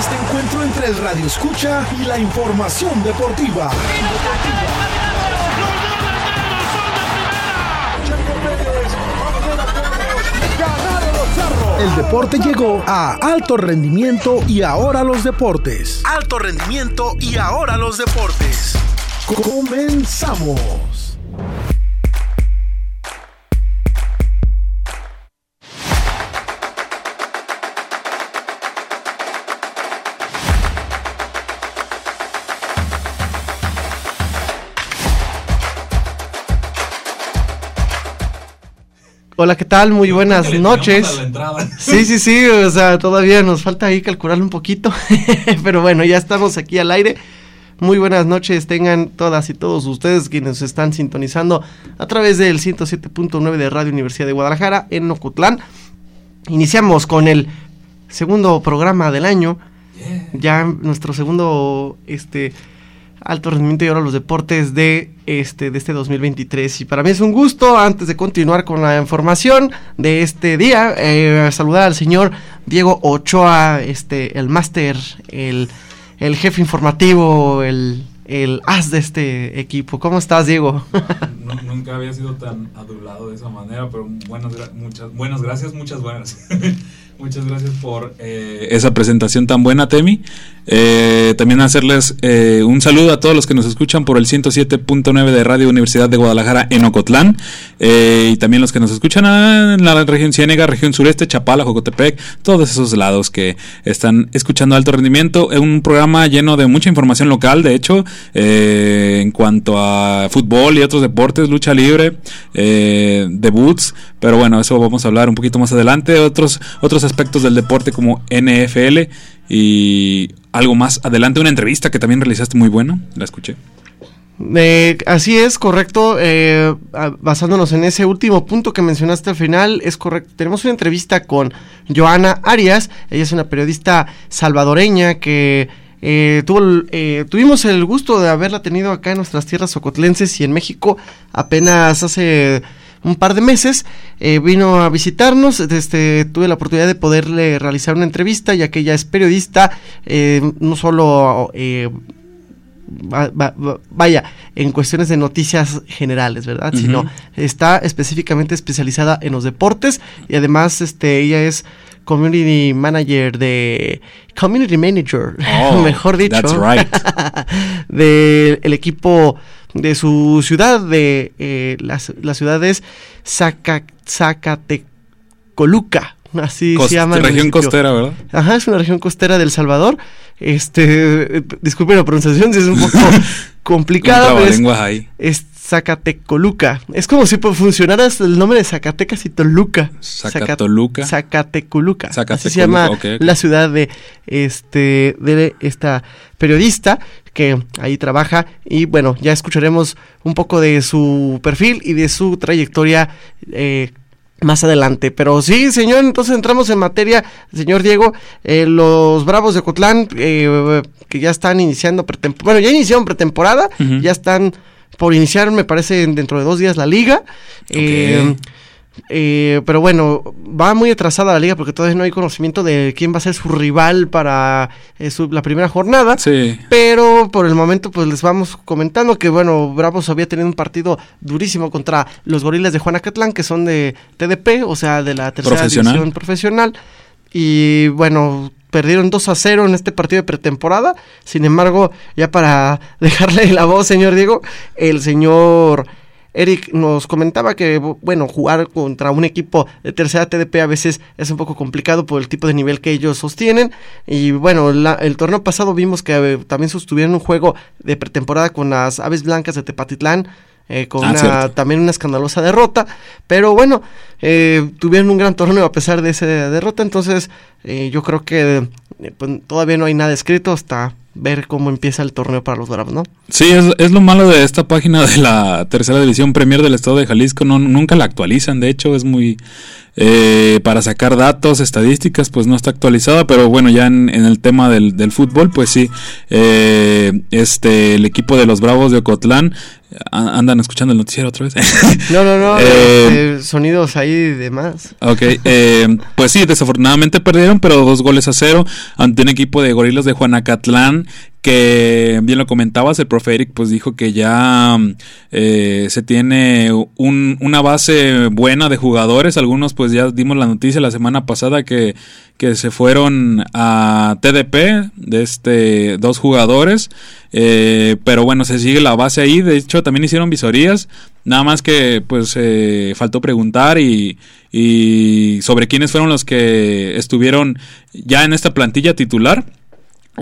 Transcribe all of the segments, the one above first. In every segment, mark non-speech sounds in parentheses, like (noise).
este encuentro entre el radio escucha y la información deportiva. El deporte llegó a alto rendimiento y ahora los deportes. Alto rendimiento y ahora los deportes. Comenzamos. Hola, ¿qué tal? Muy buenas noches. (laughs) Sí, sí, sí, o sea, todavía nos falta ahí calcular un poquito, (laughs) pero bueno, ya estamos aquí al aire. Muy buenas noches, tengan todas y todos ustedes quienes están sintonizando a través del 107.9 de Radio Universidad de Guadalajara en Ocutlán. Iniciamos con el segundo programa del año, ya nuestro segundo este alto rendimiento y ahora los deportes de este de este 2023 y para mí es un gusto antes de continuar con la información de este día eh, saludar al señor Diego Ochoa este el máster el, el jefe informativo el el as de este equipo. ¿Cómo estás, Diego? (laughs) nunca había sido tan adulado de esa manera, pero muchas, buenas gracias, muchas buenas. (laughs) Muchas gracias por eh, esa presentación tan buena, Temi. Eh, también hacerles eh, un saludo a todos los que nos escuchan por el 107.9 de Radio Universidad de Guadalajara en Ocotlán. y también los que nos escuchan en la región Ciénega, región sureste, Chapala, Jocotepec, todos esos lados que están escuchando alto rendimiento. Es un programa lleno de mucha información local, de hecho, en cuanto a fútbol y otros deportes, lucha libre, debuts. Pero bueno, eso vamos a hablar un poquito más adelante. Otros, otros aspectos del deporte como NFL y algo más adelante, una entrevista que también realizaste muy buena, la escuché. Eh, así es, correcto. Eh, basándonos en ese último punto que mencionaste al final, es correcto. Tenemos una entrevista con Joana Arias. Ella es una periodista salvadoreña que eh, tuvo, tuvimos el gusto de haberla tenido acá en nuestras tierras socotlenses y en México apenas hace un par de meses, eh, vino a visitarnos, este, tuve la oportunidad de poderle realizar una entrevista, ya que ella es periodista, eh, no solo... Eh, vaya, en cuestiones de noticias generales, ¿verdad? Sino está específicamente especializada en los deportes y además este ella es community manager de community manager, oh, (laughs) mejor dicho, that's right. (laughs) del equipo de su ciudad, de eh, las, ciudades Zacatecoluca, así se llama. Región costera, ¿verdad? Ajá, es una región costera del Salvador. Este, disculpen la pronunciación, si es un poco (laughs) complicada. ahí. Es Zacatecoluca. Es como si funcionara el nombre de Zacatecas y Toluca. Zacatoluca. Zacatecoluca. Así se llama la ciudad de este de esta periodista que ahí trabaja y bueno, ya escucharemos un poco de su perfil y de su trayectoria eh, más adelante. Pero sí, señor, entonces entramos en materia, señor Diego. Eh, los Bravos de Cotlán, eh, que ya están iniciando pretemporada, bueno, ya iniciaron pretemporada, ya están por iniciar, me parece, dentro de dos días la liga. Eh, eh, pero bueno, va muy atrasada la liga porque todavía no hay conocimiento de quién va a ser su rival para eh, la primera jornada. Sí. Pero por el momento, pues les vamos comentando que, bueno, Bravos había tenido un partido durísimo contra los gorilas de Juanacatlán, que son de TDP, o sea, de la tercera división profesional. Y bueno, perdieron 2 a 0 en este partido de pretemporada. Sin embargo, ya para (laughs) dejarle la voz, señor Diego, el señor Eric nos comentaba que, bueno, jugar contra un equipo de tercera TDP a veces es un poco complicado por el tipo de nivel que ellos sostienen. Y bueno, el torneo pasado vimos que eh, también sostuvieron un juego de pretemporada con las Aves Blancas de Tepatitlán eh, con ah, también una escandalosa derrota, pero bueno, eh, tuvieron un gran torneo a pesar de esa derrota, entonces eh, yo creo que pues, todavía no hay nada escrito hasta ver cómo empieza el torneo para los Bravos, ¿no? Sí, es, es, lo malo de esta página de la tercera división Premier del Estado de Jalisco, no, nunca la actualizan, de hecho es muy eh, para sacar datos, estadísticas, pues no está actualizada, pero bueno, ya en, el tema del, del, fútbol, pues sí, eh, este, el equipo de los Bravos de Ocotlán andan escuchando el noticiero otra vez. (laughs) no, no, no, (laughs) eh, este, sonidos ahí de más. Ok, pues sí, desafortunadamente perdieron, pero dos goles a cero ante un equipo de gorilas de Juanacatlán que bien lo comentabas, el profe Eric pues dijo que ya eh, se tiene un, una base buena de jugadores, algunos pues ya dimos la noticia la semana pasada que, que se fueron a TDP de este dos jugadores, eh, pero bueno, se sigue la base ahí, de hecho también hicieron visorías, nada más que pues eh, faltó preguntar y, y sobre quiénes fueron los que estuvieron ya en esta plantilla titular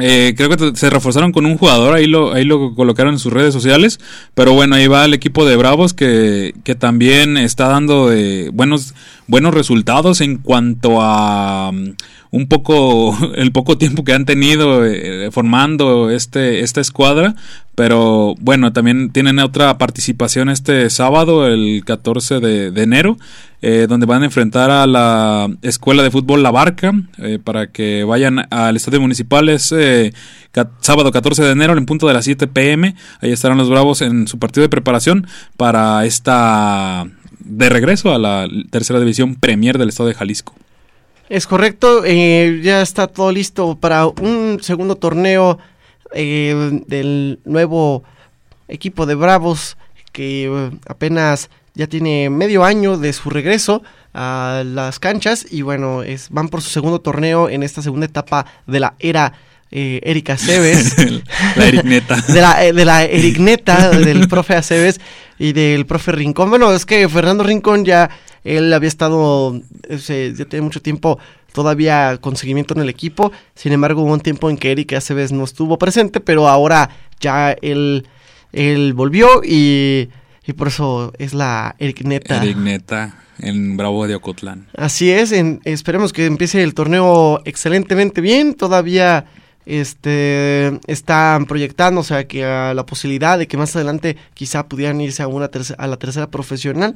eh, creo que se reforzaron con un jugador, ahí lo, ahí lo colocaron en sus redes sociales. Pero bueno, ahí va el equipo de Bravos que, que también está dando eh, buenos, buenos resultados en cuanto a um, un poco (laughs) el poco tiempo que han tenido eh, formando este esta escuadra pero bueno también tienen otra participación este sábado el 14 de, enero eh, donde van a enfrentar a la escuela de fútbol La Barca eh, para que vayan al estadio municipal es sábado 14 de enero en punto de las 7 pm ahí estarán los bravos en su partido de preparación para esta de regreso a la tercera división Premier del estado de Jalisco. Es correcto, eh, ya está todo listo para un segundo torneo eh, del nuevo equipo de Bravos que eh, apenas ya tiene medio año de su regreso a las canchas y bueno, es, van por su segundo torneo en esta segunda etapa de la era eh, Erika Aceves. (laughs) la Ericneta. (laughs) de, la, de la Ericneta, del profe Aceves y del profe Rincón. Bueno, es que Fernando Rincón ya, él había estado, ya tiene mucho tiempo todavía con seguimiento en el equipo. Sin embargo, hubo un tiempo en que Erika Aceves no estuvo presente, pero ahora ya él, él volvió y, y por eso es la Ericneta. Ericneta en Bravo de Ocotlán. Así es, esperemos que empiece el torneo excelentemente bien. Todavía este, están proyectando, o sea, que a la posibilidad de que más adelante quizá pudieran irse a, una a la tercera profesional.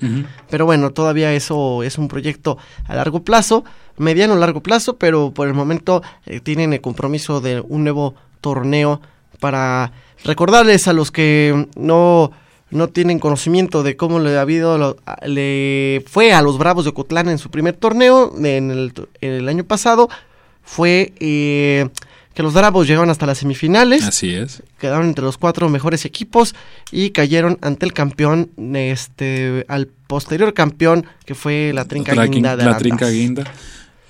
Pero bueno, todavía eso es un proyecto a largo plazo, mediano largo plazo, pero por el momento eh, tienen el compromiso de un nuevo torneo para recordarles a los que no no tienen conocimiento de cómo le ha habido le fue a los Bravos de Ocotlán en su primer torneo en el, en el año pasado fue eh, que los Bravos llegaron hasta las semifinales. Así es. Quedaron entre los cuatro mejores equipos y cayeron ante el campeón, este, al posterior campeón que fue la Trinca Guinda de La Trinca Guinda.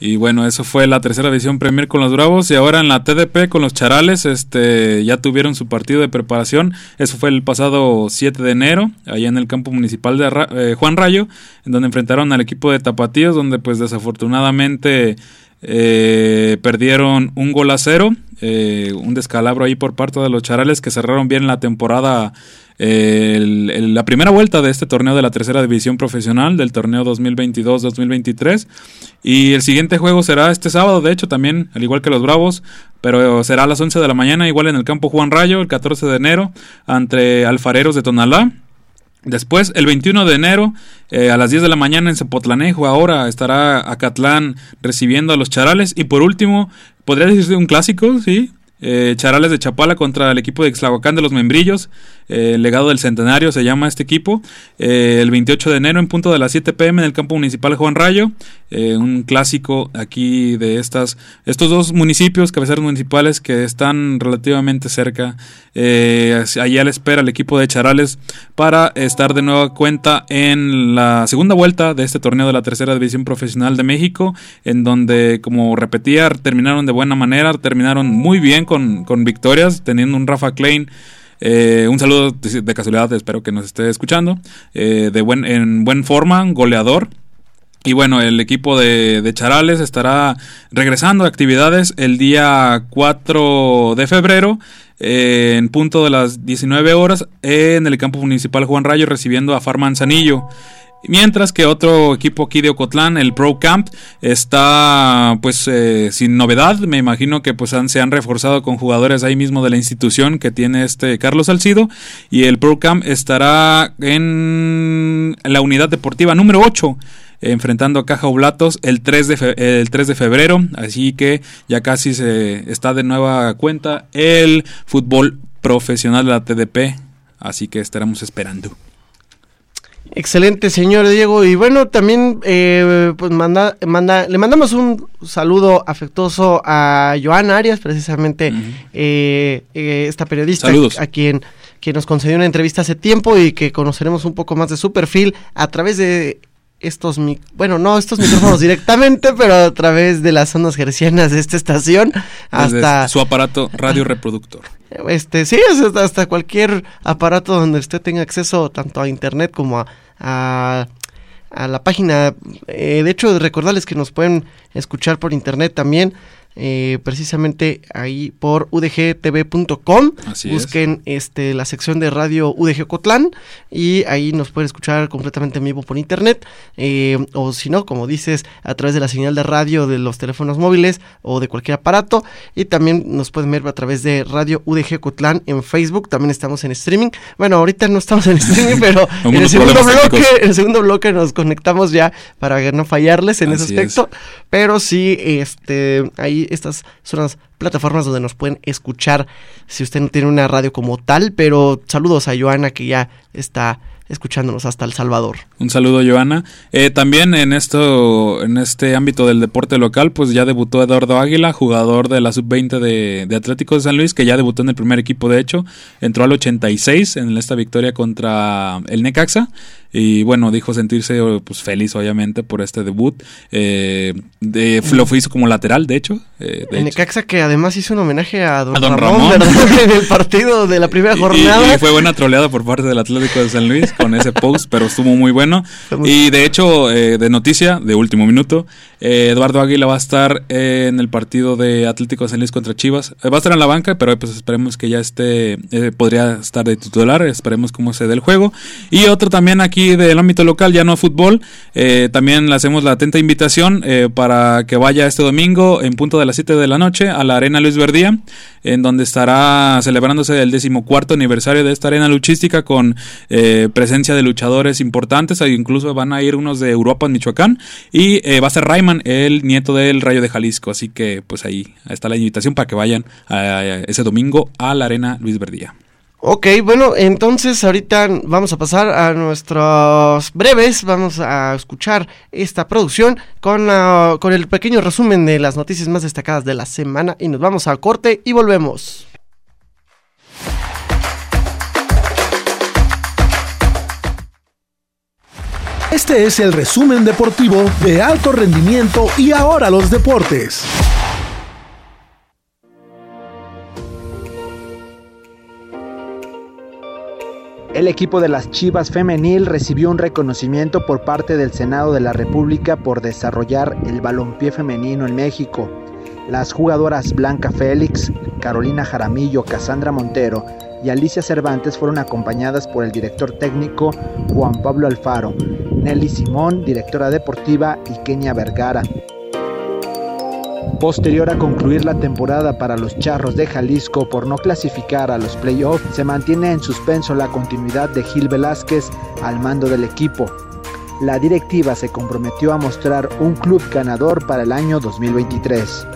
Y bueno, eso fue la tercera división Premier con los Bravos y ahora en la TDP con los Charales, este, ya tuvieron su partido de preparación. Eso fue el pasado 7 de enero, allá en el campo municipal de eh, Juan Rayo, en donde enfrentaron al equipo de Tapatíos, donde pues desafortunadamente eh, perdieron un gol a cero, eh, un descalabro ahí por parte de los Charales que cerraron bien la temporada, eh, la primera vuelta de este torneo de la tercera división profesional del torneo 2022-2023. Y el siguiente juego será este sábado, de hecho también, al igual que los Bravos, pero será a las 11 de la mañana, igual en el campo Juan Rayo, el 14 de enero, entre Alfareros de Tonalá. Después, el 21 de enero, eh, a las 10 de la mañana en Zapotlanejo, ahora estará Acatlán recibiendo a los Charales. Y por último, podría decirse un clásico, ¿sí? Eh, Charales de Chapala contra el equipo de Ixlahuacán de los Membrillos, eh, legado del centenario se llama este equipo, eh, el 28 de enero en punto de las 7 pm en el campo municipal Juan Rayo, un clásico aquí de estas, estos dos municipios, cabeceras municipales que están relativamente cerca, allá le espera el equipo de Charales para estar de nueva cuenta en la segunda vuelta de este torneo de la tercera división profesional de México, en donde como repetía terminaron de buena manera, terminaron muy bien con, victorias, teniendo un Rafa Klein. Eh, un saludo de, casualidad, espero que nos esté escuchando. Eh, de buen, en buen forma, goleador. Y bueno, el equipo de, Charales estará regresando a actividades el día 4 de febrero eh, en punto de las 19 horas en el campo municipal Juan Rayo recibiendo a Farma Manzanillo. Mientras que otro equipo aquí de Ocotlán, el Pro Camp, está pues eh, sin novedad. Me imagino que pues se han reforzado con jugadores ahí mismo de la institución que tiene este Carlos Salcido. Y el Pro Camp estará en la unidad deportiva número 8 enfrentando a Caja Oblatos el 3 de, el 3 de febrero, así que ya casi se está de nueva cuenta el fútbol profesional de la TDP, así que estaremos esperando. Excelente, señor Diego. Y bueno, también eh, pues manda, manda, le mandamos un saludo afectuoso a Joana Arias, precisamente eh, eh, esta periodista a quien, quien nos concedió una entrevista hace tiempo y que conoceremos un poco más de su perfil a través de estos, bueno, no estos micrófonos (laughs) directamente, pero a través de las zonas gercianas de esta estación hasta su aparato radio reproductor. Este, sí, hasta cualquier aparato donde usted tenga acceso tanto a internet como a, a, la página. Eh, de hecho, recordarles que nos pueden escuchar por internet también eh, precisamente ahí por udgtv.com. Busquen este, la sección de radio UDG Cotlán y ahí nos pueden escuchar completamente en vivo por internet. Eh, o si no, como dices, a través de la señal de radio de los teléfonos móviles o de cualquier aparato. Y también nos pueden ver a través de radio UDG Cotlán en Facebook. También estamos en streaming. Bueno, ahorita no estamos en streaming, (laughs) pero en el, segundo bloque, en el segundo bloque nos conectamos ya para no fallarles en ese aspecto. Pero sí, este, ahí estas son las plataformas donde nos pueden escuchar si usted no tiene una radio como tal, pero saludos a Joana que ya está escuchándonos hasta El Salvador. Un saludo, Joana. Eh, también en esto, en este ámbito del deporte local, pues ya debutó Eduardo Águila, jugador de la sub-20 de, de Atlético de San Luis, que ya debutó en el primer equipo, de hecho, entró al 86 en esta victoria contra el Necaxa y bueno, dijo sentirse pues feliz obviamente por este debut. Eh, de, lo hizo como lateral, de hecho. Eh, de Necaxa que además hizo un homenaje a Don, Ramón, (laughs) en el partido de la primera jornada. Y, fue buena troleada por parte del Atlético de San Luis con ese post, pero estuvo muy bueno. y de hecho, eh, de noticia, de último minuto, eh, Eduardo Águila va a estar en el partido de Atlético de San Luis contra Chivas. va a estar en la banca, pero pues esperemos que ya esté, podría estar de titular, esperemos cómo se dé el juego. Y otro también aquí del ámbito local, ya no fútbol, eh, también le hacemos la atenta invitación eh, para que vaya este domingo en punto de las 7 de la noche a la Arena Luis Verdía, en donde estará celebrándose el decimocuarto aniversario de esta arena luchística con eh, presencia de luchadores importantes, incluso van a ir unos de Europa, Michoacán, y va a ser Rayman, el nieto del Rayo de Jalisco, así que pues ahí está la invitación para que vayan ese domingo a la Arena Luis Verdía. Ok, bueno, entonces ahorita vamos a pasar a nuestros breves, vamos a escuchar esta producción con, con el pequeño resumen de las noticias más destacadas de la semana y nos vamos al corte y volvemos. Este es el resumen deportivo de alto rendimiento y ahora los deportes. El equipo de las Chivas Femenil recibió un reconocimiento por parte del Senado de la República por desarrollar el balompié femenino en México. Las jugadoras Blanca Félix, Carolina Jaramillo, Cassandra Montero y Alicia Cervantes fueron acompañadas por el director técnico Juan Pablo Alfaro, Nelly Simón, directora deportiva, y Kenia Vergara. Posterior a concluir la temporada para los Charros de Jalisco por no clasificar a los playoffs, se mantiene en suspenso la continuidad de Gil Velázquez al mando del equipo. La directiva se comprometió a mostrar un club ganador para el año 2023.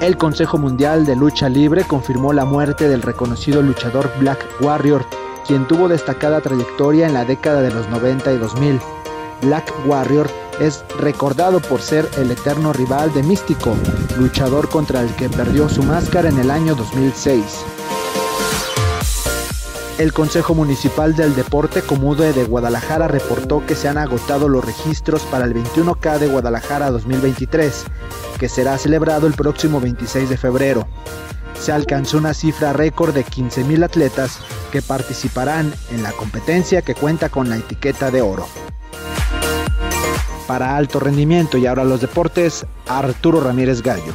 El Consejo Mundial de Lucha Libre confirmó la muerte del reconocido luchador Black Warrior, quien tuvo destacada trayectoria en la década de los 90 y 2000. Black Warrior es recordado por ser el eterno rival de Místico, luchador contra el que perdió su máscara en el año 2006. El Consejo Municipal del Deporte Comude de Guadalajara reportó que se han agotado los registros para el 21K de Guadalajara 2023, que será celebrado el próximo 26 de febrero. Se alcanzó una cifra récord de 15.000 atletas que participarán en la competencia que cuenta con la etiqueta de oro para alto rendimiento y ahora los deportes, Arturo Ramírez Gallo.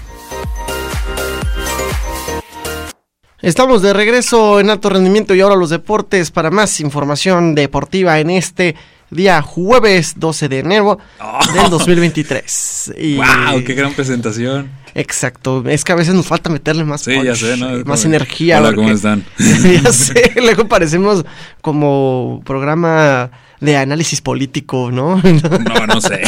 Estamos de regreso en alto rendimiento y ahora los deportes para más información deportiva en este día jueves 12 de enero del 2023. ¡Wow! (laughs) ¡Qué gran presentación! Exacto, es que a veces nos falta meterle más, más energía. Hola, ¿cómo están? (laughs) ya sé, luego parecemos como programa de análisis político, ¿no? (laughs) No, no sé.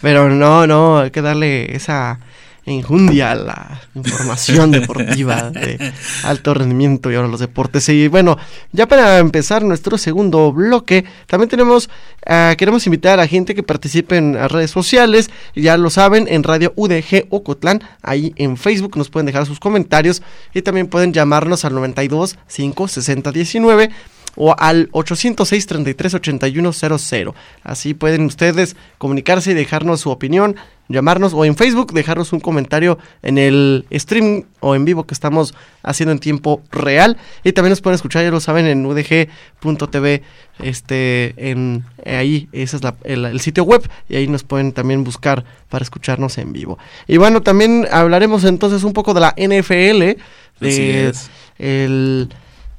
Pero no, no, hay que darle esa enjundia la información deportiva de alto rendimiento y ahora los deportes. Y bueno, ya para empezar nuestro segundo bloque, también tenemos, uh, queremos invitar a gente que participe en las redes sociales, ya lo saben, en Radio UDG Ocotlán, ahí en Facebook nos pueden dejar sus comentarios y también pueden llamarnos al 92 5 60 19 o al 806 33 8100. Así pueden ustedes comunicarse y dejarnos su opinión, llamarnos o en Facebook dejarnos un comentario en el stream o en vivo que estamos haciendo en tiempo real y también nos pueden escuchar, ya lo saben, en udg.tv, este, en ahí, ese es el, sitio web y ahí nos pueden también buscar para escucharnos en vivo. Y bueno, también hablaremos entonces un poco de la NFL, de el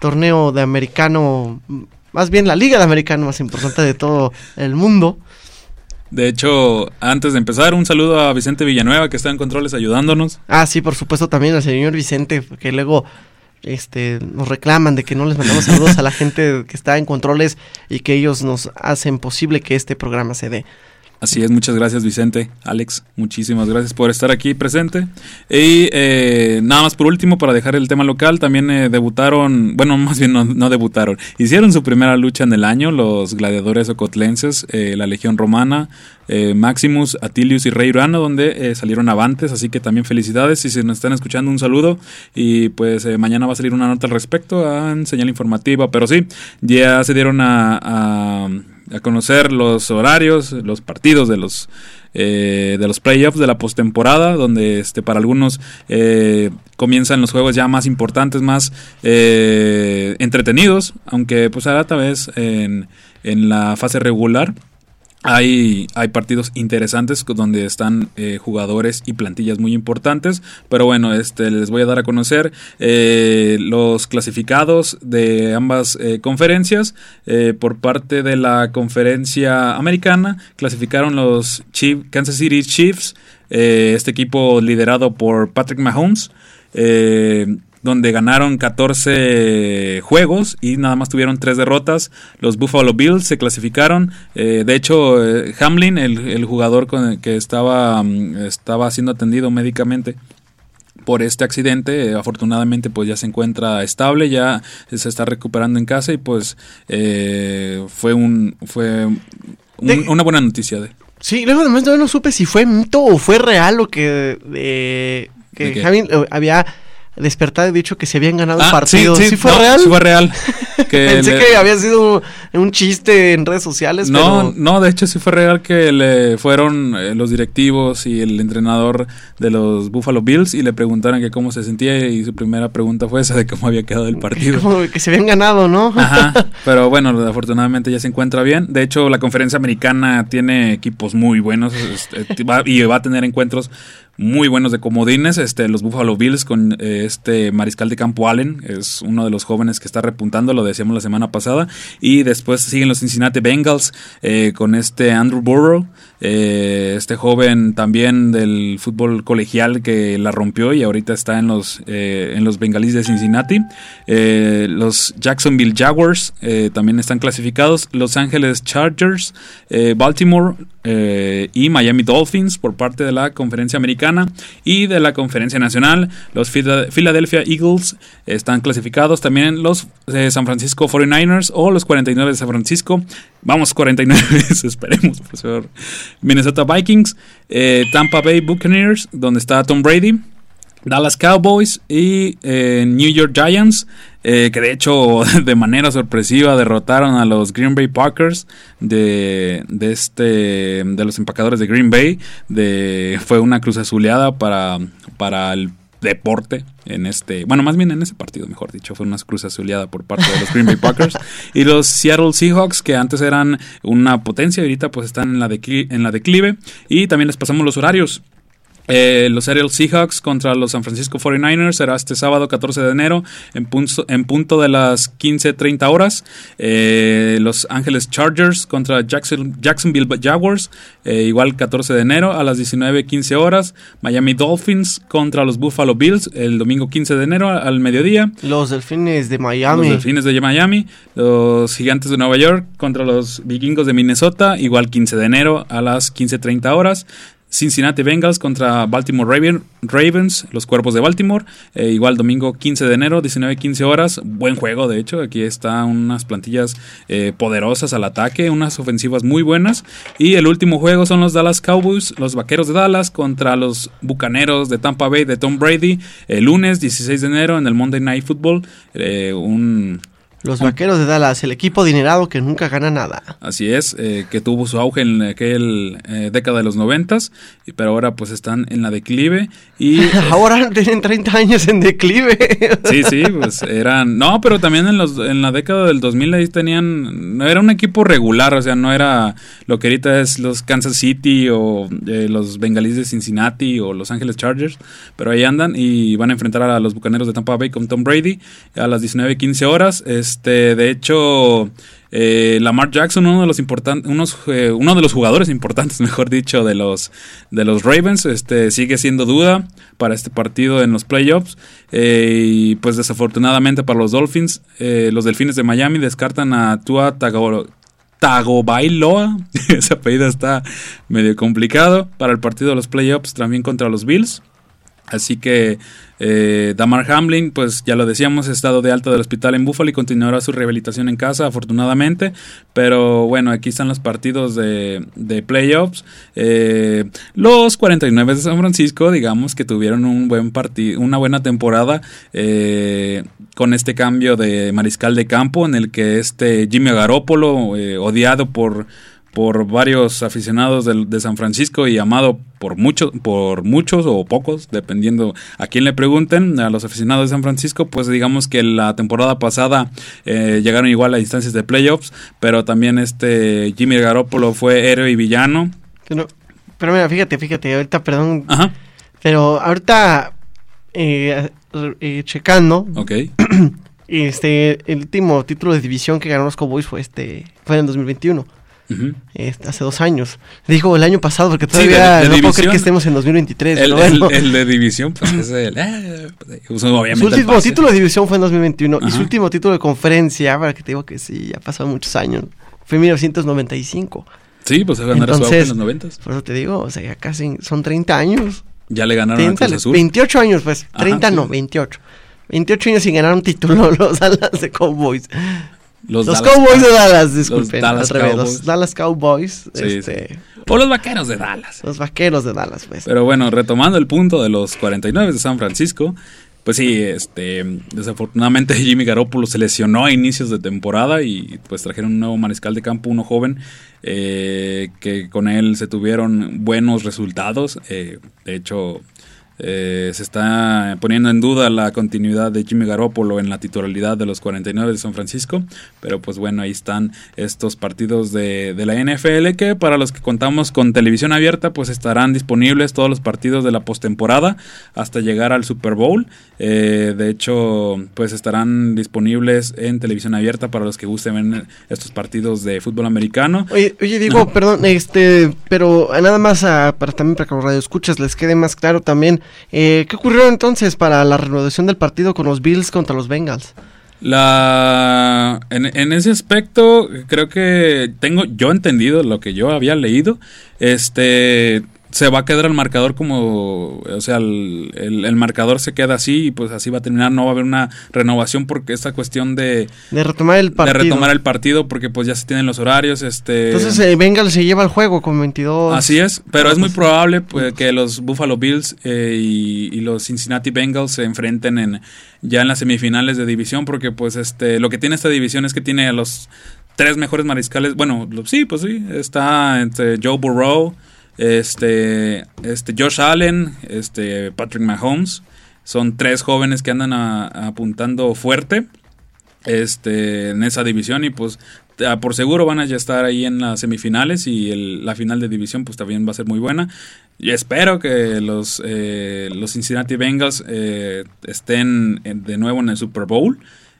torneo de americano, más bien la liga de americano más importante de todo el mundo. De hecho, antes de empezar, un saludo a Vicente Villanueva que está en controles ayudándonos. Ah, sí, por supuesto también al señor Vicente, que luego este, nos reclaman de que no les mandamos saludos a la gente que está en controles y que ellos nos hacen posible que este programa se dé. Así es, muchas gracias Vicente, Alex, muchísimas gracias por estar aquí presente. Y eh, nada más por último, para dejar el tema local, también eh, debutaron, bueno, (laughs) más bien no, debutaron, hicieron su primera lucha en el año los gladiadores ocotlenses, eh, la Legión Romana, Maximus, Atilius y Rey Urano, donde salieron avantes, así que también felicidades, si se nos están escuchando un saludo y pues mañana va a salir una nota al respecto en señal informativa, pero sí, ya se dieron a a conocer los horarios, los partidos de los eh, de los playoffs de la postemporada, donde este para algunos eh, comienzan los juegos ya más importantes, más eh, entretenidos, aunque pues ahora tal vez en, en la fase regular hay, hay partidos interesantes donde están eh, jugadores y plantillas muy importantes, pero bueno, este, les voy a dar a conocer eh, los clasificados de ambas eh, conferencias. por parte de la conferencia americana, clasificaron los Kansas City Chiefs, este equipo liderado por Patrick Mahomes donde ganaron 14 juegos y nada más tuvieron 3 derrotas. Los Buffalo Bills se clasificaron. Eh, de hecho, eh, Hamlin, el, jugador con el que estaba, mm, estaba siendo atendido médicamente por este accidente, eh, afortunadamente pues ya se encuentra estable, ya se está recuperando en casa y pues fue un fue una buena noticia de Sí, luego además no, supe si fue mito o fue real lo que, que Hamlin había despertado y dicho que se habían ganado el ah, partido. Sí, fue real? Sí fue real. (laughs) Pensé que había sido un chiste en redes sociales. No, no, de hecho sí fue real que le fueron eh, los directivos y el entrenador de los Buffalo Bills y le preguntaron que cómo se sentía y su primera pregunta fue esa de cómo había quedado el (laughs) partido. Como que se habían ganado, ¿no? Ajá, (laughs) pero bueno, afortunadamente ya se encuentra bien. De hecho, la conferencia americana tiene equipos muy buenos este, y va a tener encuentros muy buenos de comodines. Este, los Buffalo Bills con eh, este mariscal de campo Allen, es uno de los jóvenes que está repuntando, lo decíamos la semana pasada. Y después siguen los Cincinnati Bengals eh, con este Andrew Burrow, eh, este joven también del fútbol colegial que la rompió y ahorita está en los, en los Bengalís de Cincinnati. los Jacksonville Jaguars también están clasificados. Los Ángeles Chargers, Baltimore y Miami Dolphins por parte de la conferencia americana y de la Conferencia Nacional. Los Philadelphia Eagles están clasificados también los eh, San Francisco 49ers o los 49 de San Francisco. Vamos, 49, (laughs) esperemos, profesor. Minnesota Vikings, eh, Tampa Bay Buccaneers, donde está Tom Brady. Dallas Cowboys y eh, New York Giants, eh, que de hecho (laughs) de manera sorpresiva derrotaron a los Green Bay Packers de, de, este, de los empacadores de Green Bay. De, fue una cruz azuleada para, para el deporte en este, bueno, más bien en ese partido, mejor dicho, fue una cruz azuleada por parte de los Green Bay Packers (laughs) y los Seattle Seahawks que antes eran una potencia ahorita pues están en la, en la declive y también les pasamos los horarios. Eh, los Seattle Seahawks contra los San Francisco 49ers será este sábado 14 de enero en punto, en punto de las 15.30 horas. Eh, los Ángeles Chargers contra Jackson, Jacksonville Jaguars, eh, igual 14 de enero a las 19.15 horas. Miami Dolphins contra los Buffalo Bills el domingo 15 de enero al mediodía. Los Delfines de Miami. Los Delfines de Miami. Los Gigantes de Nueva York contra los Vikingos de Minnesota, igual 15 de enero a las 15.30 horas. Cincinnati Bengals contra Baltimore Ravens, los cuerpos de Baltimore. Eh, igual domingo 15 de enero, 19-15 horas. Buen juego, de hecho. Aquí están unas plantillas eh, poderosas al ataque, unas ofensivas muy buenas. Y el último juego son los Dallas Cowboys, los Vaqueros de Dallas contra los Bucaneros de Tampa Bay de Tom Brady. El lunes 16 de enero en el Monday Night Football. Eh, un los vaqueros de Dallas, el equipo adinerado que nunca gana nada. Así es, eh, que tuvo su auge en aquel eh, década de los noventas, pero ahora pues están en la declive y... (laughs) ahora tienen 30 años en declive. sí, sí, pues eran... No, pero también en, los, en la década del 2000 ahí tenían... No era un equipo regular, o sea, no era lo que ahorita es los Kansas City o eh, los Bengalíes de Cincinnati o Los Ángeles Chargers, pero ahí andan y van a enfrentar a los Bucaneros de Tampa Bay con Tom Brady a las 19.15 horas. Es este, de hecho, eh, Lamar Jackson, uno de los importantes, eh, uno de los jugadores importantes, (laughs) mejor dicho, de los de los Ravens, este, sigue siendo duda para este partido en los playoffs. Eh, y pues desafortunadamente para los Dolphins, los Delfines de Miami descartan a Tua Tagovailoa. (laughs) Ese apellido está medio complicado para el partido de los playoffs también contra los Bills. Así que eh, Damar Hamlin, pues ya lo decíamos, ha estado de alta del hospital en Buffalo y continuará su rehabilitación en casa, afortunadamente. Pero bueno, aquí están los partidos de, playoffs. Eh, los 49 de San Francisco, digamos que tuvieron un buen una buena temporada eh, con este cambio de mariscal de campo en el que este Jimmy Garoppolo, odiado por por varios aficionados de, San Francisco y amado por muchos, por muchos o pocos, dependiendo a quién le pregunten, a los aficionados de San Francisco, pues digamos que la temporada pasada eh, llegaron igual a instancias de playoffs, pero también este Jimmy Garoppolo fue héroe y villano. Pero, pero mira, fíjate, fíjate, ahorita, perdón, pero ahorita eh, eh, checando, (clears throat) este, el último título de división que ganó los Cowboys fue este, fue en el 2021 hace dos años. Digo el año pasado porque todavía no puedo creer que estemos en 2023. El, de división, pues (laughs) es el. Eh, pues, su último título de división fue en 2021 y su último título de conferencia, para que te digo que sí, ya pasado muchos años, fue en 1995. Sí, pues se ganará su en los 90. Por eso te digo, o sea, ya casi son 30 años. Ya le ganaron a Cruz Azul. 28 años, pues. 30 no, 28. 28 años sin ganar un título (laughs) los Alas de Cowboys. Los, Cowboys de Dallas, disculpen. Los Dallas, Cowboys. Los Dallas Cowboys. este, O los vaqueros de Dallas. Los vaqueros de Dallas, pues. Pero bueno, retomando el punto de los 49 de San Francisco, pues sí, este, desafortunadamente (laughs) Jimmy Garoppolo se lesionó a inicios de temporada y pues trajeron un nuevo mariscal de campo, uno joven, eh, que con él se tuvieron buenos resultados. Eh, de hecho, eh, se está poniendo en duda la continuidad de Jimmy Garoppolo en la titularidad de los 49 de San Francisco, pero pues bueno, ahí están estos partidos de, la NFL que para los que contamos con televisión abierta pues estarán disponibles todos los partidos de la postemporada hasta llegar al Super Bowl. Eh, de hecho, pues estarán disponibles en televisión abierta para los que gusten ver estos partidos de fútbol americano. Oye, digo, perdón, este, pero nada más ah, para también para que los radioescuchas les quede más claro también eh, ¿Qué ocurrió entonces para la renovación del partido con los Bills contra los Bengals? La en, en, ese aspecto creo que tengo yo entendido lo que yo había leído. Este se va a quedar el marcador como, o sea, el, marcador se queda así y pues así va a terminar, no va a haber una renovación porque esta cuestión de... De retomar el partido. De retomar el partido porque pues ya se tienen los horarios, este... Entonces eh, Bengals se lleva el juego con 22... Así es, pero es muy probable pues, que los Buffalo Bills eh, y, los Cincinnati Bengals se enfrenten en ya en las semifinales de división porque pues este lo que tiene esta división es que tiene a los tres mejores mariscales, bueno, sí, pues sí, está entre Joe Burrow, este, este Josh Allen, este Patrick Mahomes, son tres jóvenes que andan apuntando fuerte. este, en esa división y pues por seguro van a ya estar ahí en las semifinales y la final de división pues también va a ser muy buena. Y espero que los, eh, los Cincinnati Bengals eh, estén de nuevo en el Super Bowl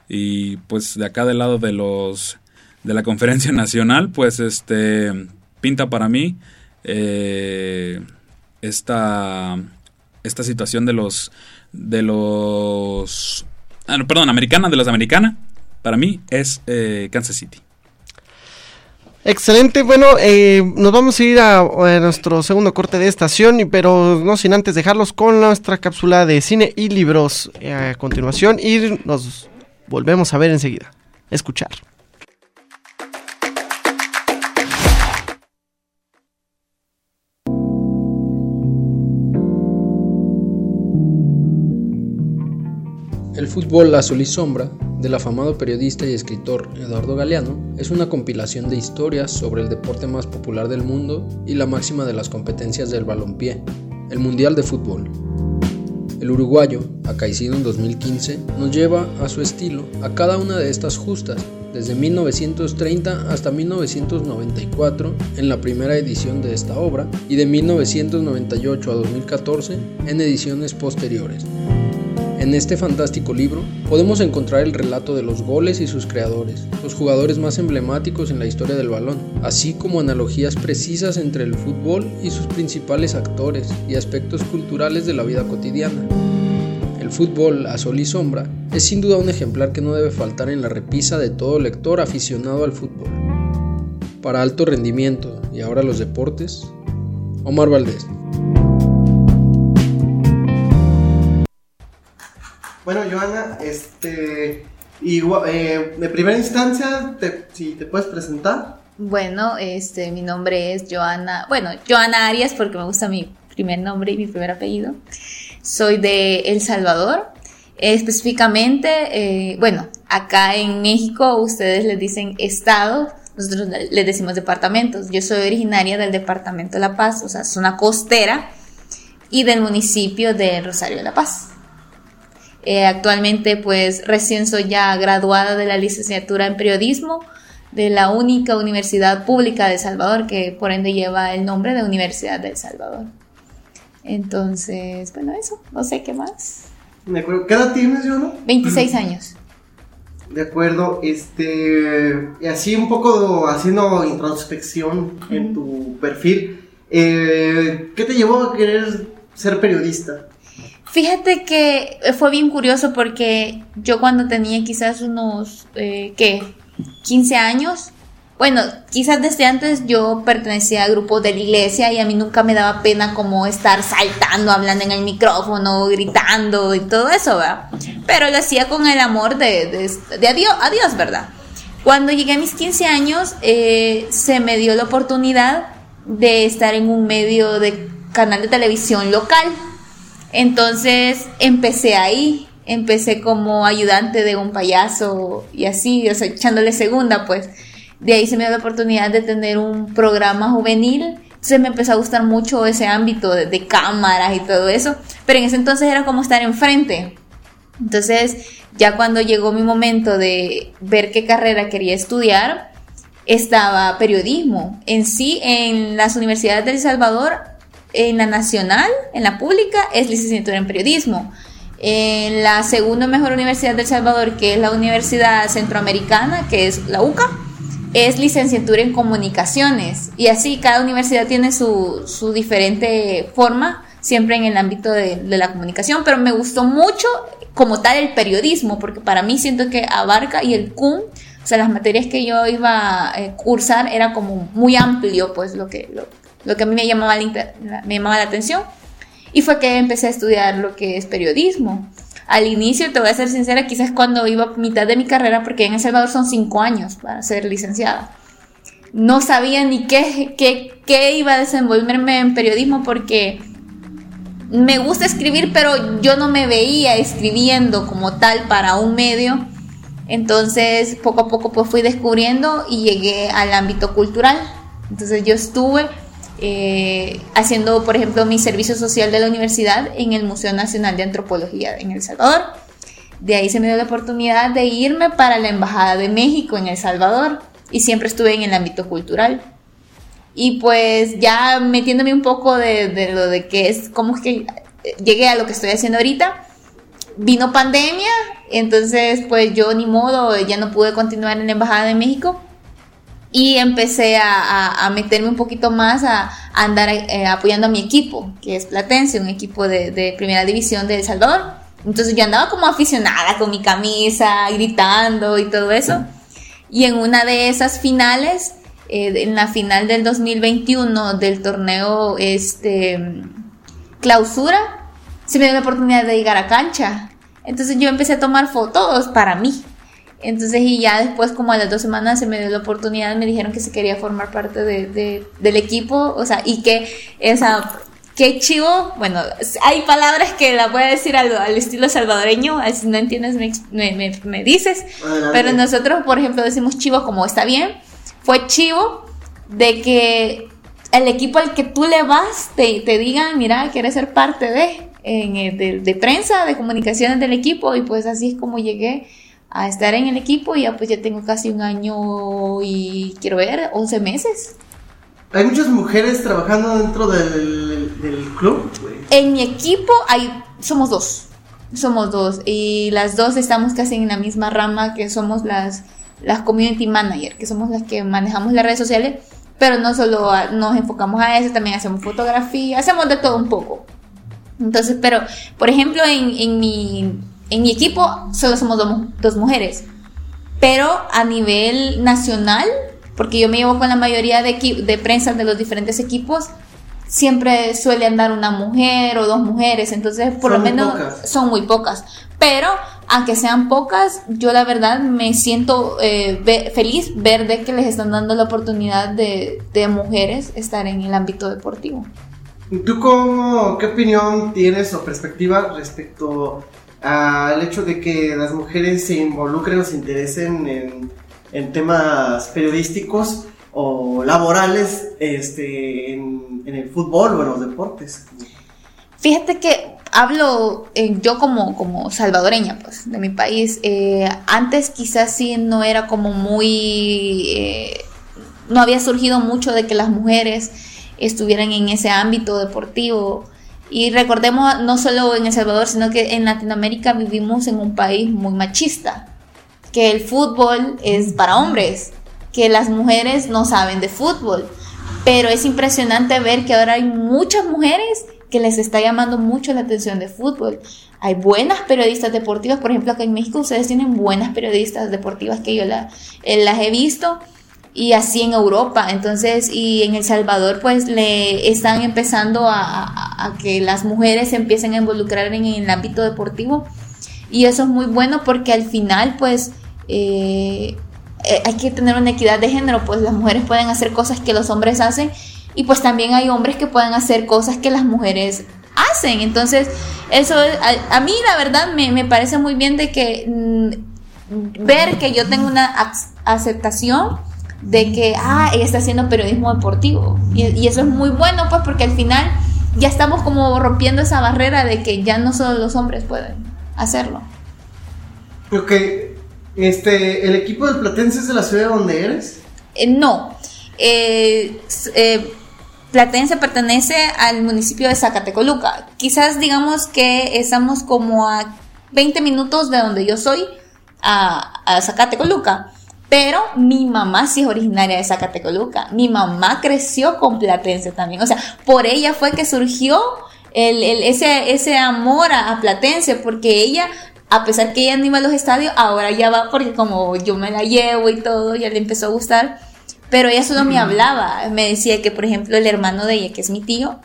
y pues de acá del lado de los de la (laughs) conferencia nacional pues este pinta para mí eh, esta esta situación de los de los ah, perdón americana de los americana para mí es Kansas City Excelente, bueno, eh, nos vamos a ir a, nuestro segundo corte de estación, pero no sin antes dejarlos con nuestra cápsula de cine y libros eh, a continuación y nos volvemos a ver enseguida. Escuchar. El fútbol azul y sombra del afamado periodista y escritor Eduardo Galeano es una compilación de historias sobre el deporte más popular del mundo y la máxima de las competencias del balompié, el Mundial de Fútbol. El uruguayo, acaecido en 2015, nos lleva a su estilo a cada una de estas justas, desde 1930 hasta 1994 en la primera edición de esta obra y de 1998 a 2014 en ediciones posteriores. En este fantástico libro podemos encontrar el relato de los goles y sus creadores, los jugadores más emblemáticos en la historia del balón, así como analogías precisas entre el fútbol y sus principales actores y aspectos culturales de la vida cotidiana. El fútbol a sol y sombra es sin duda un ejemplar que no debe faltar en la repisa de todo lector aficionado al fútbol. Para alto rendimiento y ahora los deportes, Omar Valdés. Bueno, Joana, este, igual, eh, de primera instancia, si te puedes presentar. Bueno, este, mi nombre es Joana, bueno, Joana Arias porque me gusta mi primer nombre y mi primer apellido. Soy de El Salvador. Específicamente, eh, bueno, acá en México ustedes les dicen estado, nosotros les decimos departamentos. Yo soy originaria del departamento de La Paz, o sea, zona costera, y del municipio de Rosario de La Paz. Eh, actualmente pues recién soy ya graduada de la licenciatura en periodismo de la única universidad pública de El Salvador que por ende lleva el nombre de Universidad de El Salvador. Entonces, bueno, eso, no sé qué más. De acuerdo. ¿Qué edad tienes, no? 26 años. De acuerdo, este, así un poco haciendo introspección en tu perfil, eh, ¿qué te llevó a querer ser periodista? Fíjate que fue bien curioso porque yo cuando tenía quizás unos, eh, ¿qué? 15 años. Bueno, quizás desde antes yo pertenecía a grupos de la iglesia y a mí nunca me daba pena como estar saltando, hablando en el micrófono, gritando y todo eso, ¿verdad? Pero lo hacía con el amor de, de, de ¿verdad? Cuando llegué a mis 15 años, eh, se me dio la oportunidad de estar en un medio de canal de televisión local entonces empecé ahí, empecé como ayudante de un payaso y así, o sea, echándole segunda, pues. De ahí se me dio la oportunidad de tener un programa juvenil. Entonces me empezó a gustar mucho ese ámbito de, cámaras y todo eso. Pero en ese entonces era como estar enfrente. Entonces, ya cuando llegó mi momento de ver qué carrera quería estudiar, estaba periodismo. En sí, en las universidades de El Salvador en la nacional, en la pública, es licenciatura en periodismo. En la segunda mejor universidad de El Salvador, que es la Universidad Centroamericana, que es la UCA, es licenciatura en comunicaciones. Y así cada universidad tiene su, su diferente forma, siempre en el ámbito de, de, la comunicación, pero me gustó mucho como tal el periodismo, porque para mí siento que abarca y el CUM, o sea, las materias que yo iba a eh, cursar era como muy amplio, pues lo que, lo, lo que a mí me llamaba, la, me llamaba la atención. Y fue que empecé a estudiar lo que es periodismo. Al inicio, te voy a ser sincera, quizás cuando iba a mitad de mi carrera, porque en El Salvador son cinco años para ser licenciada. No sabía ni qué, qué, qué iba a desenvolverme en periodismo porque me gusta escribir, pero yo no me veía escribiendo como tal para un medio. Entonces, poco a poco pues fui descubriendo y llegué al ámbito cultural. Entonces yo estuve eh, haciendo, por ejemplo, mi servicio social de la universidad en el Museo Nacional de Antropología en El Salvador. De ahí se me dio la oportunidad de irme para la Embajada de México en El Salvador y siempre estuve en el ámbito cultural. Y pues ya metiéndome un poco de, de lo de que es, cómo es que llegué a lo que estoy haciendo ahorita, vino pandemia, entonces pues yo ni modo, ya no pude continuar en la Embajada de México y empecé a, a, meterme un poquito más a, andar eh, apoyando a mi equipo, que es Platense, un equipo de, de, primera división de El Salvador. Entonces yo andaba como aficionada con mi camisa, gritando y todo eso. Y en una de esas finales, eh, en la final del 2021 del torneo este, clausura, se me dio la oportunidad de llegar a cancha. Entonces yo empecé a tomar fotos para mí. Entonces, y ya después, como a las dos semanas, se me dio la oportunidad, me dijeron que se quería formar parte de, del equipo, o sea, y que esa, qué chivo, bueno, hay palabras que la voy a decir al, estilo salvadoreño, si no entiendes me, me, dices, pero nosotros, por ejemplo, decimos chivo como está bien, fue chivo de que el equipo al que tú le vas te, te digan, mira, quieres ser parte de, en, de, de prensa, de comunicaciones del equipo, y pues así es como llegué a estar en el equipo y ya pues ya tengo casi un año y quiero ver, 11 meses. ¿Hay muchas mujeres trabajando dentro del, del club? En mi equipo hay, somos dos, somos dos y las dos estamos casi en la misma rama que somos las, las community manager, que somos las que manejamos las redes sociales, pero no solo nos enfocamos a eso, también hacemos fotografía, hacemos de todo un poco. Entonces, pero, por ejemplo, en, en mi en mi equipo solo somos dos, mujeres, pero a nivel nacional, porque yo me llevo con la mayoría de, de prensa de los diferentes equipos, siempre suele andar una mujer o dos mujeres, entonces por lo menos son muy pocas. Pero aunque sean pocas, yo la verdad me siento eh, feliz ver de que les están dando la oportunidad de, de, mujeres estar en el ámbito deportivo. ¿Tú cómo, qué opinión tienes o perspectiva respecto al hecho de que las mujeres se involucren o se interesen en, en temas periodísticos o laborales este, en, el fútbol o en los deportes. Fíjate que hablo eh, yo como, como salvadoreña pues, de mi país. Eh, antes quizás sí no era como muy... Eh, no había surgido mucho de que las mujeres estuvieran en ese ámbito deportivo. Y recordemos, no solo en El Salvador, sino que en Latinoamérica vivimos en un país muy machista, que el fútbol es para hombres, que las mujeres no saben de fútbol. Pero es impresionante ver que ahora hay muchas mujeres que les está llamando mucho la atención de fútbol. Hay buenas periodistas deportivas, por ejemplo, acá en México ustedes tienen buenas periodistas deportivas que yo eh, las he visto y así en Europa. Entonces, y en El Salvador, pues le están empezando a, que las mujeres se empiecen a involucrar en el ámbito deportivo. Y eso es muy bueno porque al final, pues, eh, eh, hay que tener una equidad de género, pues las mujeres pueden hacer cosas que los hombres hacen y pues también hay hombres que pueden hacer cosas que las mujeres hacen. Entonces, eso a, mí la verdad me, me, parece muy bien de que mm, ver que yo tengo una aceptación de que, ah, ella está haciendo periodismo deportivo. Y, eso es muy bueno, pues, porque al final ya estamos como rompiendo esa barrera de que ya no solo los hombres pueden hacerlo. Ok, este, ¿el equipo del Platense es de la ciudad donde eres? Eh, no. Eh, eh, Platense pertenece al municipio de Zacatecoluca. Quizás digamos que estamos como a 20 minutos de donde yo soy, a, a Zacatecoluca. Pero mi mamá sí es originaria de Zacatecoluca. Mi mamá creció con Platense también. O sea, por ella fue que surgió el, ese, ese amor a, Platense, porque ella a pesar que ella no iba a los estadios, ahora ya va porque como yo me la llevo y todo, ya le empezó a gustar. Pero ella solo me hablaba, me decía que, por ejemplo, el hermano de ella, que es mi tío,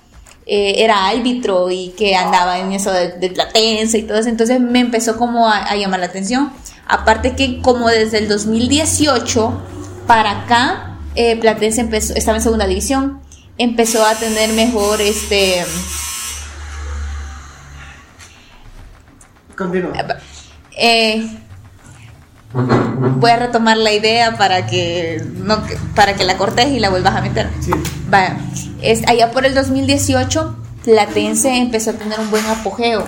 eh, era árbitro y que andaba en eso de, Platense y todo eso. Entonces me empezó como a llamar la atención. Aparte que como desde el 2018 para acá, eh, Platense empezó, estaba en segunda división, empezó a tener mejor este... Continúa. Eh, voy a retomar la idea para que no para que la cortes y la vuelvas a meter. Sí. es, allá por el 2018 Platense empezó a tener un buen apogeo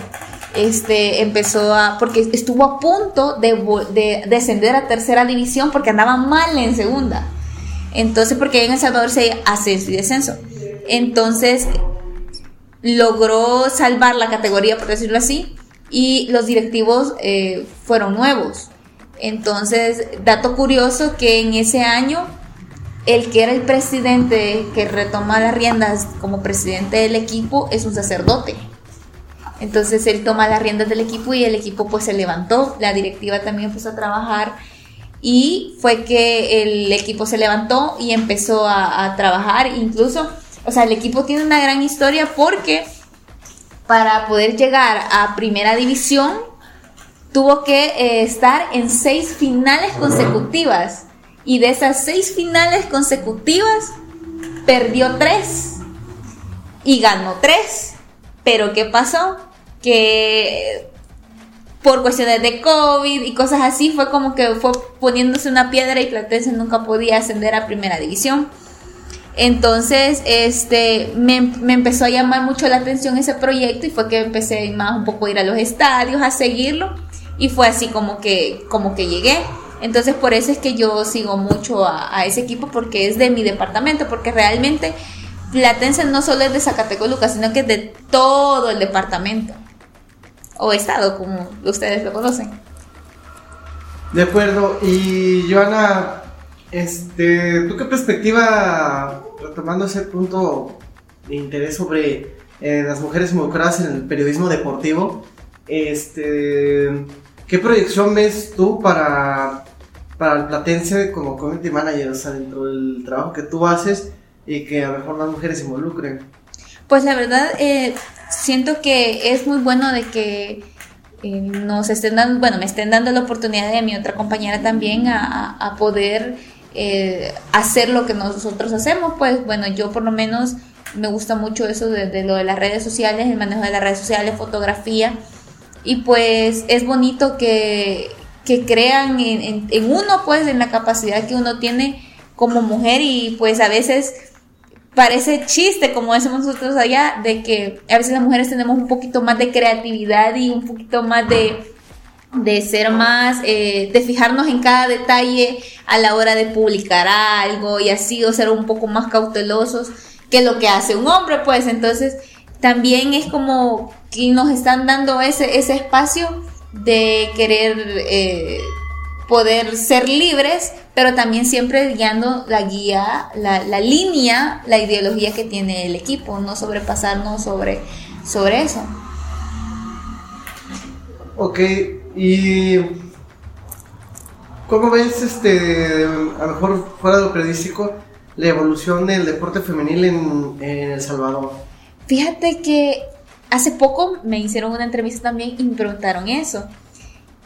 este, empezó a, porque estuvo a punto de, de descender a tercera división porque andaba mal en segunda. Entonces, porque en El Salvador se hace y descenso. Entonces, logró salvar la categoría, por decirlo así, y los directivos eh, fueron nuevos. Entonces, dato curioso que en ese año, el que era el presidente que retoma las riendas como presidente del equipo es un sacerdote. Entonces él toma las riendas del equipo y el equipo pues se levantó, la directiva también empezó a trabajar y fue que el equipo se levantó y empezó a, trabajar, incluso, o sea, el equipo tiene una gran historia porque para poder llegar a primera división tuvo que eh, estar en seis finales consecutivas. Y de esas seis finales consecutivas perdió tres. Y ganó tres. Pero ¿qué pasó? Que por cuestiones de COVID y cosas así, fue como que fue poniéndose una piedra y Platense nunca podía ascender a primera división. Entonces, este, me, empezó a llamar mucho la atención ese proyecto y fue que empecé más un poco a ir a los estadios, a seguirlo y fue así como que, como que llegué. Entonces, por eso es que yo sigo mucho a, a ese equipo porque es de mi departamento, porque realmente Platense no solo es de Zacatecoluca, sino que es de todo el departamento o estado, como ustedes lo conocen. De acuerdo. Y Joana, este, ¿tú qué perspectiva, retomando ese punto de interés sobre eh, las mujeres involucradas en el periodismo deportivo, este, ¿qué proyección ves tú para, para el Platense como community manager, o sea, dentro del trabajo que tú haces y que a lo mejor las mujeres se involucren? Pues la verdad, eh, siento que es muy bueno de que eh, nos estén dando, bueno, me estén dando la oportunidad de mi otra compañera también a, poder eh, hacer lo que nosotros hacemos. Pues bueno, yo por lo menos me gusta mucho eso de, lo de las redes sociales, el manejo de las redes sociales, fotografía. Y pues es bonito que, que crean en, en uno, pues en la capacidad que uno tiene como mujer y pues a veces parece chiste, como decimos nosotros allá, de que a veces las mujeres tenemos un poquito más de creatividad y un poquito más de, de ser más, eh, de fijarnos en cada detalle a la hora de publicar algo y así, o ser un poco más cautelosos que lo que hace un hombre, pues. Entonces también es como que nos están dando ese, ese espacio de querer eh, poder ser libres, pero también siempre guiando la guía, la, la, línea, la ideología que tiene el equipo, no sobrepasarnos sobre, sobre eso. Ok, y ¿cómo ves, este, a lo mejor fuera de lo periodístico, la evolución del deporte femenil en, en El Salvador? Fíjate que hace poco me hicieron una entrevista también y me preguntaron eso.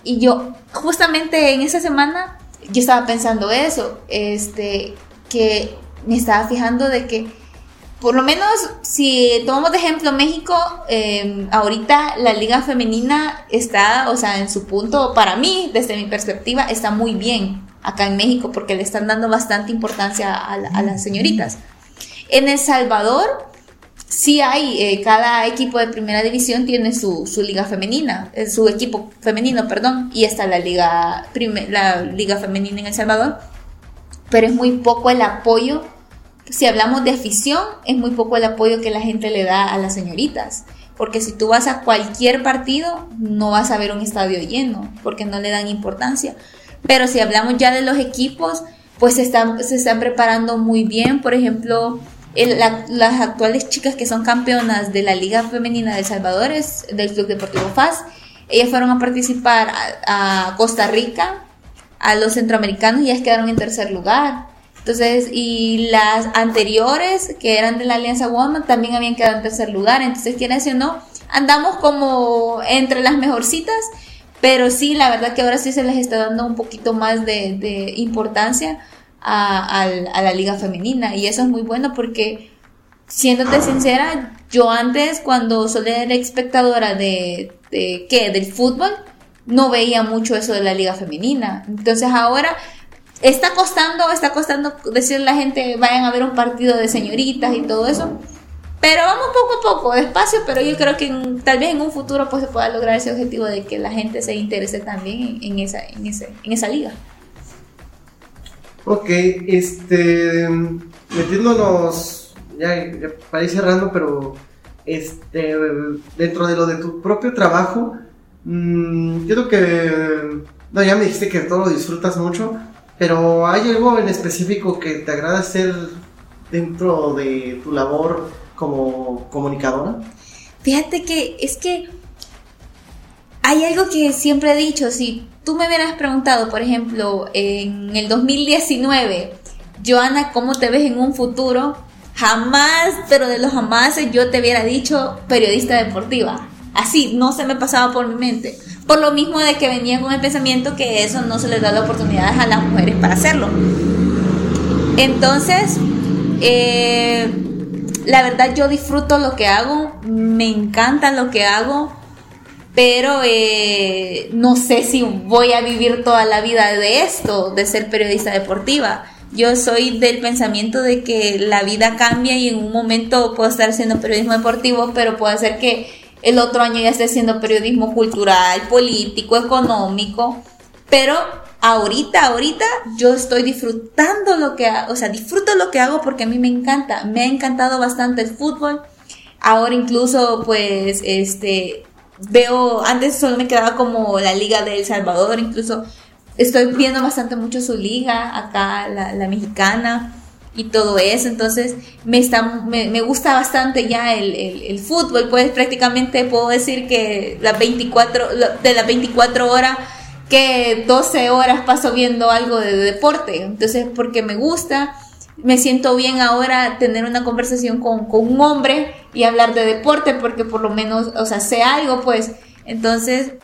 Y yo, justamente en esa semana, yo estaba pensando eso, este, que me estaba fijando de que, por lo menos, si tomamos de ejemplo México, em, ahorita la liga femenina está, o sea, en su punto, para mí, desde mi perspectiva, está muy bien acá en México, porque le están dando bastante importancia a, a las señoritas. En El Salvador, sí hay, eh, cada equipo de primera división tiene su, liga femenina, eh, su equipo femenino, perdón, y está la liga, la liga femenina en El Salvador, pero es muy poco el apoyo, si hablamos de afición, es muy poco el apoyo que la gente le da a las señoritas, porque si tú vas a cualquier partido, no vas a ver un estadio lleno, porque no le dan importancia, pero si hablamos ya de los equipos, pues están, se están preparando muy bien, por ejemplo, las actuales chicas que son campeonas de la Liga Femenina de El Salvador, es del Club Deportivo FAS, ellas fueron a participar a, Costa Rica, a los centroamericanos y ellas quedaron en tercer lugar. Entonces, y las anteriores, que eran de la Alianza Woman, también habían quedado en tercer lugar. Entonces, quiere decir, no, andamos como entre las mejorcitas, pero sí, la verdad que ahora sí se les está dando un poquito más de, de importancia a, la liga femenina y eso es muy bueno porque siéndote sincera, yo antes cuando solía ser espectadora de, de ¿qué? del fútbol, no veía mucho eso de la liga femenina. Entonces ahora está costando, está costando decirle a la gente vayan a ver un partido de señoritas y todo eso. Pero vamos poco a poco, despacio, pero yo creo que tal vez en un futuro pues se pueda lograr ese objetivo de que la gente se interese también en, esa, en, ese, en esa liga. Ok, este, metiéndonos, ya, ya para pero este, dentro de lo de tu propio trabajo, mmm, creo que, no, ya me dijiste que todo lo disfrutas mucho, pero ¿hay algo en específico que te agrada hacer dentro de tu labor como comunicadora? Fíjate que es que hay algo que siempre he dicho, si tú me hubieras preguntado, por ejemplo, en el 2019, Joana, ¿cómo te ves en un futuro? Jamás, pero de los jamás yo te hubiera dicho periodista deportiva. Así, no se me pasaba por mi mente. Por lo mismo de que venía con el pensamiento que eso no se les da la oportunidad a las mujeres para hacerlo. Entonces, eh, la verdad yo disfruto lo que hago, me encanta lo que hago, pero eh, no sé si voy a vivir toda la vida de esto, de ser periodista deportiva. Yo soy del pensamiento de que la vida cambia y en un momento puedo estar haciendo periodismo deportivo, pero puede ser que el otro año ya esté haciendo periodismo cultural, político, económico, pero ahorita, ahorita yo estoy disfrutando lo que hago, o sea, disfruto lo que hago porque a mí me encanta, me ha encantado bastante el fútbol. Ahora incluso pues este veo, antes solo me quedaba como la liga de El Salvador, incluso estoy viendo bastante mucho su liga, acá la, mexicana y todo eso, entonces me, está, me, gusta bastante ya el, el, fútbol, pues prácticamente puedo decir que las 24, de las 24 horas que 12 horas paso viendo algo de deporte. Entonces, porque me gusta, me siento bien ahora tener una conversación con, con, un hombre y hablar de deporte, porque por lo menos, o sea, sé algo, pues. Entonces,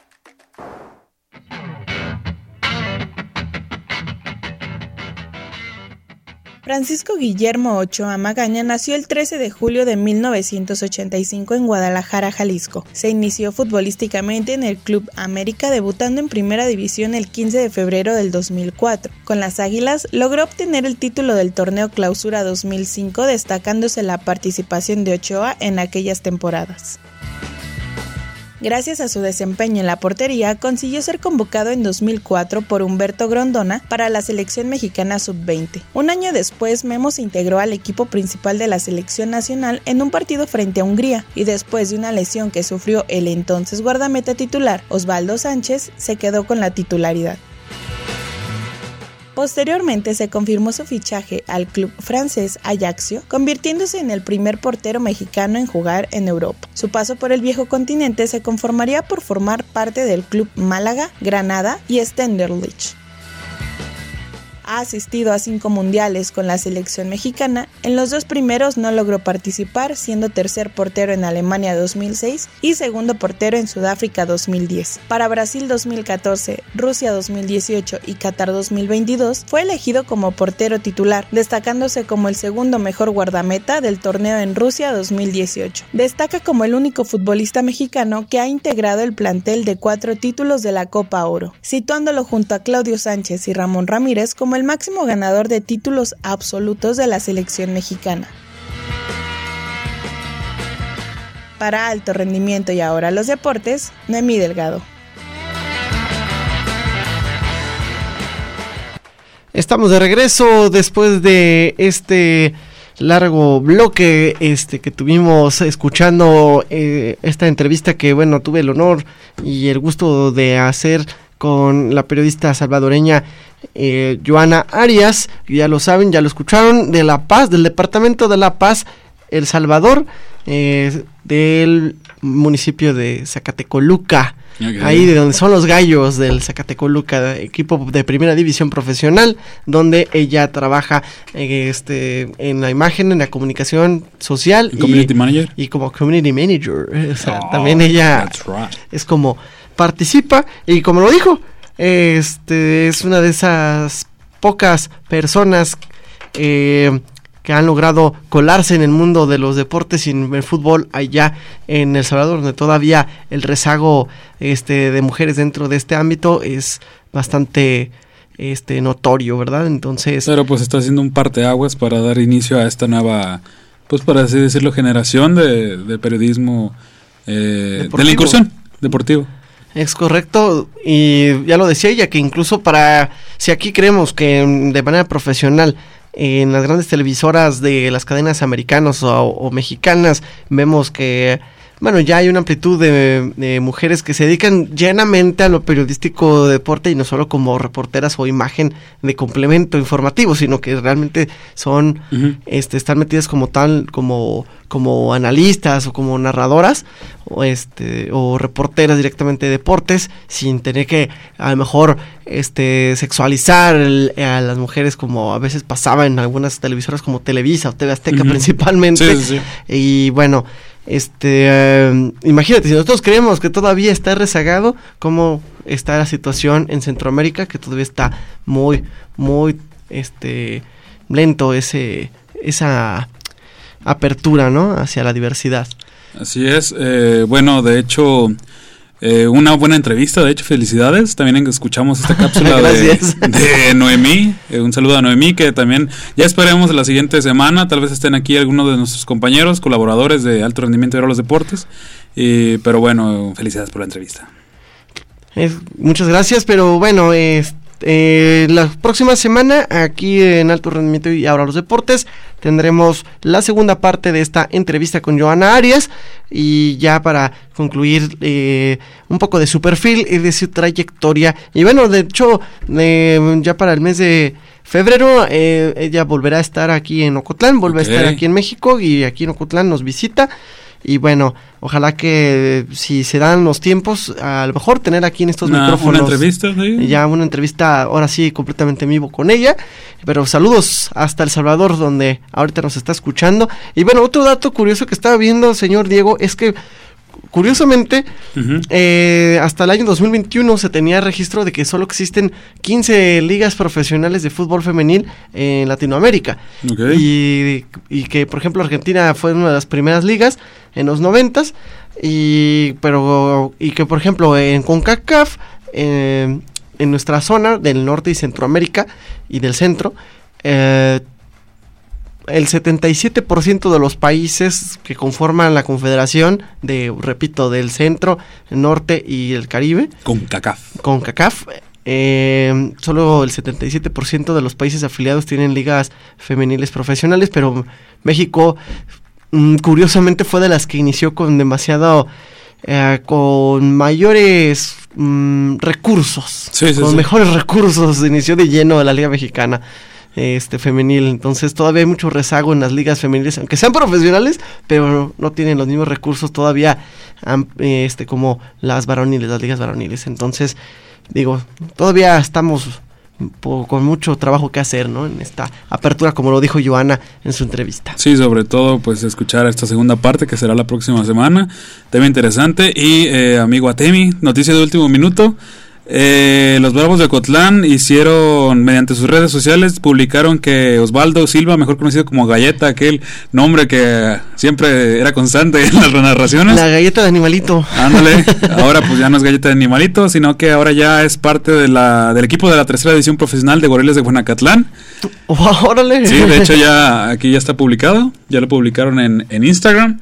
Francisco Guillermo Ochoa Magaña nació el 13 de julio de 1985 en Guadalajara, Jalisco. Se inició futbolísticamente en el Club América, debutando en Primera División el 15 de febrero del 2004. Con las Águilas logró obtener el título del Torneo Clausura 2005, destacándose la participación de Ochoa en aquellas temporadas. Gracias a su desempeño en la portería, consiguió ser convocado en 2004 por Humberto Grondona para la selección mexicana sub-20. Un año después, Memo se integró al equipo principal de la selección nacional en un partido frente a Hungría y después de una lesión que sufrió el entonces guardameta titular Osvaldo Sánchez, se quedó con la titularidad. Posteriormente se confirmó su fichaje al club francés Ajaccio, convirtiéndose en el primer portero mexicano en jugar en Europa. Su paso por el viejo continente se conformaría por formar parte del club Málaga, Granada y Stenderlich ha asistido a cinco mundiales con la selección mexicana, en los dos primeros no logró participar, siendo tercer portero en Alemania 2006 y segundo portero en Sudáfrica 2010. Para Brasil 2014, Rusia 2018 y Qatar 2022 fue elegido como portero titular, destacándose como el segundo mejor guardameta del torneo en Rusia 2018. Destaca como el único futbolista mexicano que ha integrado el plantel de cuatro títulos de la Copa Oro, situándolo junto a Claudio Sánchez y Ramón Ramírez como el el máximo ganador de títulos absolutos de la selección mexicana. Para alto rendimiento y ahora los deportes, Noemí Delgado. Estamos de regreso después de este largo bloque este que tuvimos escuchando eh, esta entrevista que bueno tuve el honor y el gusto de hacer con la periodista salvadoreña eh, Joana Arias, ya lo saben, ya lo escucharon, de La Paz, del departamento de La Paz, El Salvador, eh, del municipio de Zacatecoluca. Ahí de donde son los gallos del Zacatecoluca, equipo de primera división profesional, donde ella trabaja este, en la imagen, en la comunicación social. y, como community manager. también ella es como participa y como lo dijo, este es una de esas pocas personas eh, que han logrado colarse en el mundo de los deportes y en el fútbol allá en El Salvador, donde todavía el rezago este, de mujeres dentro de este ámbito es bastante este notorio, ¿verdad? Entonces... Pero pues está haciendo un parteaguas para dar inicio a esta nueva pues por así decirlo, generación de, periodismo eh, de la incursión deportivo. Es correcto, y ya lo decía ella, que incluso para, si aquí creemos que de manera profesional en las grandes televisoras de las cadenas americanas o mexicanas vemos que bueno, ya hay una amplitud de, mujeres que se dedican llenamente a lo periodístico de deporte y no solo como reporteras o imagen de complemento informativo, sino que realmente son, este, están metidas como tal, como, como analistas o como narradoras o este, o reporteras directamente de deportes, sin tener que a lo mejor este, sexualizar a las mujeres como a veces pasaba en algunas televisoras como Televisa o TV Azteca principalmente. Y bueno, este, em, imagínate, si nosotros creemos que todavía está rezagado, ¿cómo está la situación en Centroamérica? Que todavía está muy, muy, este, lento ese, esa apertura, ¿no? Hacia la diversidad. Así es. Eh, bueno, de hecho, eh, una buena entrevista, de hecho, felicidades. También escuchamos esta (laughs) cápsula de, Noemí. Eh, un saludo a Noemí, que también ya esperemos la siguiente semana. Tal vez estén aquí algunos de nuestros compañeros, colaboradores de alto rendimiento de los deportes. pero bueno, felicidades por la entrevista. muchas gracias, pero bueno, este eh, la próxima semana, aquí en Alto Rendimiento y ahora los deportes, tendremos la segunda parte de esta entrevista con Joana Arias. Y ya para concluir eh, un poco de su perfil y de su trayectoria. Y bueno, de hecho, eh, ya para el mes de febrero, eh, ella volverá a estar aquí en Ocotlán, vuelve a estar aquí en México y aquí en Ocotlán nos visita. Y bueno, ojalá que si se dan los tiempos, a lo mejor tener aquí en estos micrófonos. Una entrevista, Ya una entrevista, ahora sí, completamente en vivo con ella. Pero saludos hasta El Salvador, donde ahorita nos está escuchando. Y bueno, otro dato curioso que estaba viendo, señor Diego, es que curiosamente, eh, hasta el año 2021 se tenía registro de que solo existen 15 ligas profesionales de fútbol femenil en Latinoamérica. Y, que, por ejemplo, Argentina fue una de las primeras ligas en los 90 y pero y que por ejemplo en CONCACAF eh, en nuestra zona del norte y Centroamérica y del centro eh, el 77% de los países que conforman la confederación de, repito, del centro, el norte y el Caribe. Con CACAF. Con CACAF. Eh, solo el 77% de los países afiliados tienen ligas femeniles profesionales, pero México, mm, curiosamente, fue de las que inició con demasiado... Eh, con mayores mm, recursos, con mejores recursos, inició de lleno la Liga Mexicana este femenil. Entonces todavía hay mucho rezago en las ligas femeniles, aunque sean profesionales, pero no tienen los mismos recursos todavía este como las varoniles, las ligas varoniles. Entonces, digo, todavía estamos con mucho trabajo que hacer, ¿no? En esta apertura, como lo dijo Joana en su entrevista. Sí, sobre todo, pues escuchar esta segunda parte que será la próxima semana. Tema interesante. Y eh, amigo Atemi, noticia de último minuto. Eh, los Bravos de Cotlán hicieron, mediante sus redes sociales, publicaron que Osvaldo Silva, mejor conocido como Galleta, aquel nombre que siempre era constante en las narraciones. La galleta de animalito. Ándale, (laughs) ahora pues ya no es galleta de animalito, sino que ahora ya es parte de la, del equipo de la tercera edición profesional de Gorilas de Guanacatlán. (laughs) órale. Sí, de hecho ya aquí ya está publicado, ya lo publicaron en, en Instagram.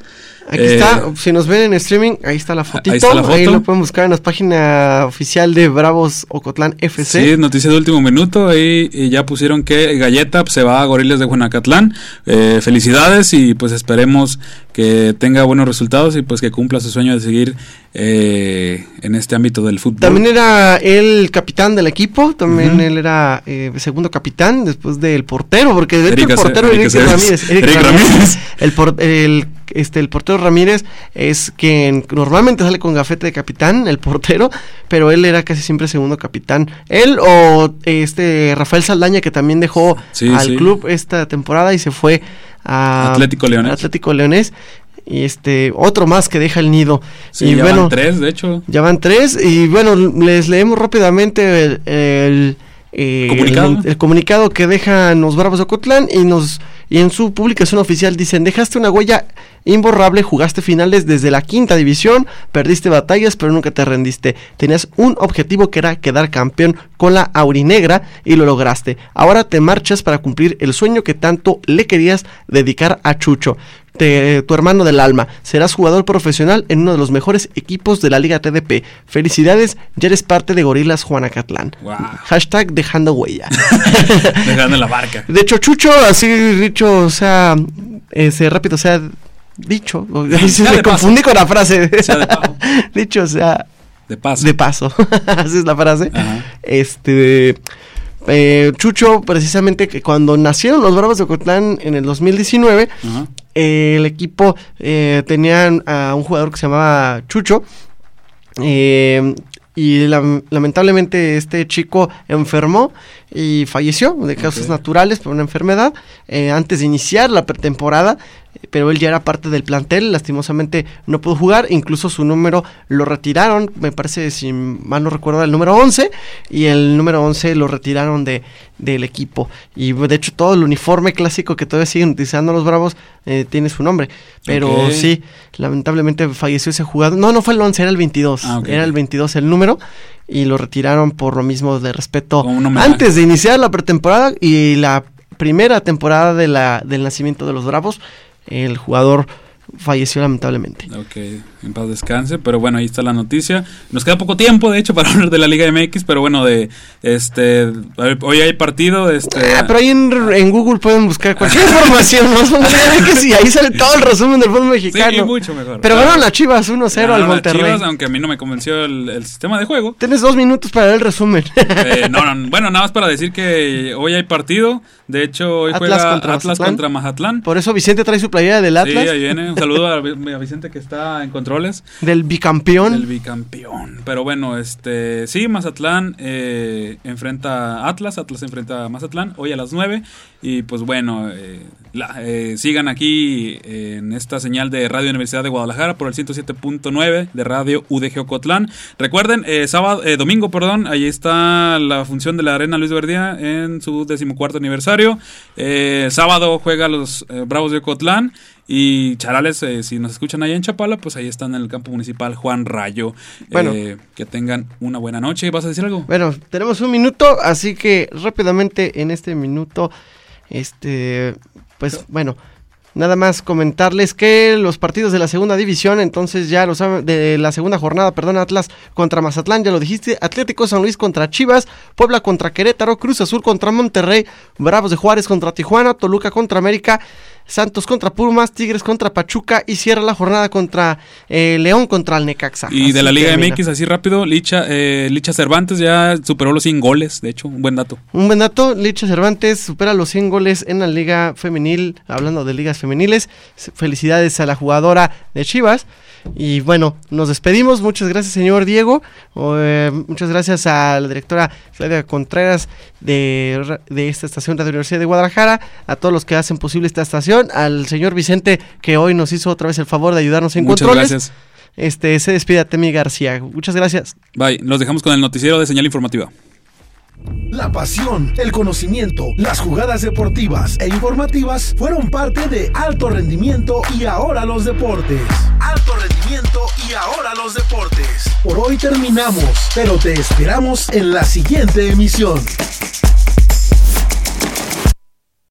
Aquí está, eh, si nos ven en streaming, ahí está la fotito. Ahí, lo pueden buscar en la página oficial de Bravos Ocotlán FC. Sí, noticia de último minuto. Ahí ya pusieron que Galleta se va a Gorilas de Juanacatlán. Eh, felicidades y pues esperemos que tenga buenos resultados y pues que cumpla su sueño de seguir eh, en este ámbito del fútbol. También era el capitán del equipo, también él era segundo capitán después del portero, porque de el portero Eric, Ramírez, Ramírez, El, el este, el portero Ramírez es quien normalmente sale con gafete de capitán, el portero, pero él era casi siempre segundo capitán. Él o este Rafael Saldaña que también dejó al club esta temporada y se fue a Atlético Leones. Atlético Leones y este otro más que deja el nido. y ya bueno, van tres, de hecho. Ya van tres y bueno, les leemos rápidamente el, ¿Comunicado? el, comunicado que dejan los Bravos de Ocotlán y nos y en su publicación oficial dicen, dejaste una huella imborrable, jugaste finales desde la quinta división, perdiste batallas pero nunca te rendiste. Tenías un objetivo que era quedar campeón con la aurinegra y lo lograste. Ahora te marchas para cumplir el sueño que tanto le querías dedicar a Chucho. tu hermano del alma. Serás jugador profesional en uno de los mejores equipos de la Liga TDP. Felicidades, ya eres parte de Gorilas Juanacatlán. Hashtag dejando huella. (laughs) dejando la barca. De hecho, Chucho, así dicho, o sea, ese rápido, o sea, dicho. (laughs) me confundí con la frase. (laughs) dicho, o sea. De paso. De paso. (laughs) así es la frase. Este. Eh, Chucho, precisamente que cuando nacieron los Bravos de Ocotlán en el 2019, el equipo eh, tenía a un jugador que se llamaba Chucho. Eh, y lamentablemente este chico enfermó y falleció de causas naturales por una enfermedad antes de iniciar la pretemporada pero él ya era parte del plantel, lastimosamente no pudo jugar, incluso su número lo retiraron, me parece, si mal no recuerdo, el número 11, y el número 11 lo retiraron de, del equipo. Y de hecho todo el uniforme clásico que todavía siguen utilizando los Bravos eh, tiene su nombre, pero sí, lamentablemente falleció ese jugador. No, no fue el 11, era el 22, ah, era el 22 el número, y lo retiraron por lo mismo de respeto antes de iniciar la pretemporada y la primera temporada de la, del nacimiento de los Bravos el jugador falleció lamentablemente. En paz descanse, pero bueno, ahí está la noticia. Nos queda poco tiempo, de hecho, (laughs) para hablar de la Liga MX, pero bueno, de este hoy hay partido, este ah, pero ahí en, Google pueden buscar cualquier (laughs) información, ¿no? (laughs) y ahí sale todo el resumen del fútbol mexicano. Sí, mucho mejor. Pero bueno, las Chivas 1-0 al Monterrey. Chivas, aunque a mí no me convenció el, sistema de juego. Tienes dos minutos para el resumen. Eh, no, no, bueno, nada más para decir que hoy hay partido. De hecho, hoy juega Atlas contra Mazatlán. Por eso Vicente trae su playera del Atlas. Sí, ahí viene. Un saludo a, Vicente que está en controles. Del bicampeón. Del bicampeón. Pero bueno, este sí, Mazatlán eh, enfrenta a Atlas. Atlas enfrenta a Mazatlán hoy a las 9. Y pues bueno, eh, eh, sigan aquí en esta señal de Radio Universidad de Guadalajara por el 107.9 de Radio UDG Ocotlán. Recuerden, sábado, domingo, perdón, ahí está la función de la Arena Luis Verdía en su decimocuarto aniversario. sábado juega los Bravos de Ocotlán. Y Charales, eh, si nos escuchan allá en Chapala, pues ahí están en el campo municipal Juan Rayo. Bueno, eh, que tengan una buena noche. ¿Vas a decir algo? Bueno, tenemos un minuto, así que rápidamente en este minuto, este, pues bueno. Nada más comentarles que los partidos de la segunda división, entonces ya los de la segunda jornada, perdón, Atlas contra Mazatlán, ya lo dijiste, Atlético San Luis contra Chivas, Puebla contra Querétaro, Cruz Azul contra Monterrey, Bravos de Juárez contra Tijuana, Toluca contra América, Santos contra Pumas, Tigres contra Pachuca y cierra la jornada contra eh, León contra el Necaxa. Y de la Liga MX, así rápido, Licha, eh, Licha Cervantes ya superó los 100 goles, de hecho, un buen dato. Un buen dato, Licha Cervantes supera los 100 goles en la Liga Femenil, hablando de ligas femeniles. Felicidades a la jugadora de Chivas. Y bueno, nos despedimos. Muchas gracias, señor Diego. Eh, muchas gracias a la directora Claudia Contreras de, de esta estación de la Universidad de Guadalajara, a todos los que hacen posible esta estación, al señor Vicente que hoy nos hizo otra vez el favor de ayudarnos en Muchas Gracias. Este, se despide a Temi García. Muchas gracias. Bye. Nos dejamos con el noticiero de señal informativa. La pasión, el conocimiento, las jugadas deportivas e informativas fueron parte de Alto Rendimiento y ahora los deportes. Alto Rendimiento y ahora los deportes. Por hoy terminamos, pero te esperamos en la siguiente emisión.